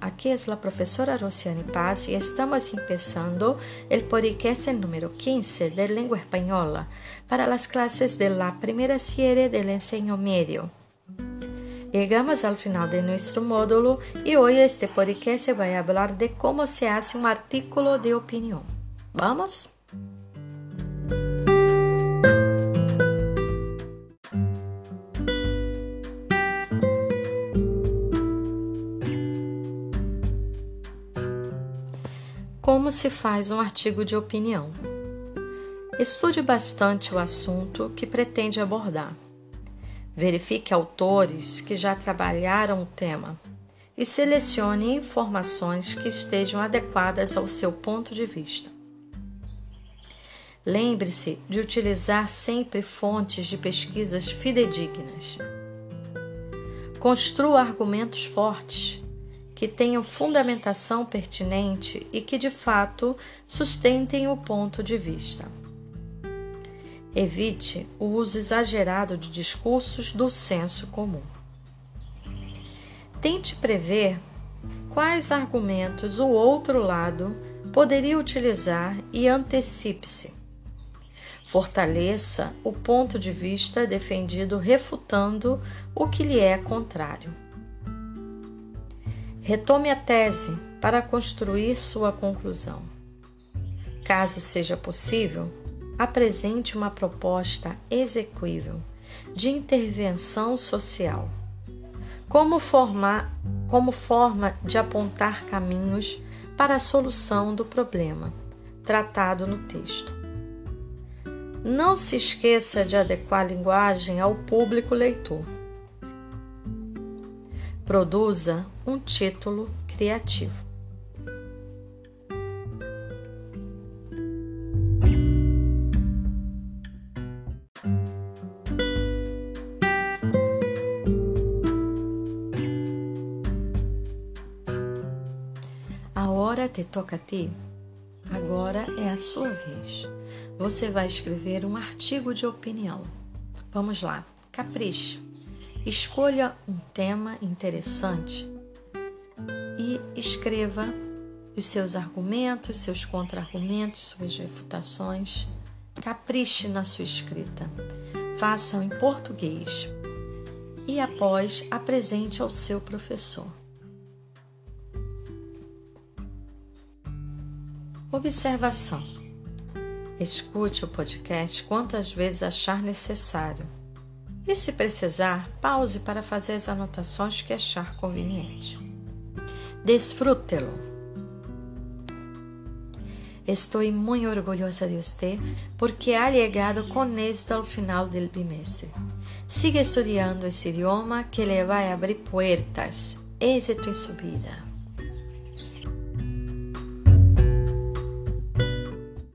Aqui é a professora Rosiane Paz e estamos começando o podcast número 15 de língua espanhola para as classes da primeira série do ensino médio. Chegamos ao final de nosso módulo e hoje este podcast vai falar de como se hace um artículo de opinião. Vamos? Como se faz um artigo de opinião? Estude bastante o assunto que pretende abordar. Verifique autores que já trabalharam o tema e selecione informações que estejam adequadas ao seu ponto de vista. Lembre-se de utilizar sempre fontes de pesquisas fidedignas. Construa argumentos fortes que tenham fundamentação pertinente e que de fato sustentem o ponto de vista. Evite o uso exagerado de discursos do senso comum. Tente prever quais argumentos o outro lado poderia utilizar e antecipe-se. Fortaleça o ponto de vista defendido refutando o que lhe é contrário. Retome a tese para construir sua conclusão. Caso seja possível, apresente uma proposta execuível de intervenção social, como, formar, como forma de apontar caminhos para a solução do problema tratado no texto. Não se esqueça de adequar a linguagem ao público leitor Produza um título criativo. A hora te toca a ti. Agora é a sua vez. Você vai escrever um artigo de opinião. Vamos lá, capricha. Escolha um tema interessante e escreva os seus argumentos, seus contra-argumentos, suas refutações. Capriche na sua escrita. Faça em português e após apresente ao seu professor. Observação: Escute o podcast quantas vezes achar necessário e, se precisar, pause para fazer as anotações que achar conveniente. Desfrútelo. Estou muito orgulhosa de você porque ha llegado com êxito ao final do bimestre. Siga estudando esse idioma que le vai abrir puertas. Éxito em sua vida.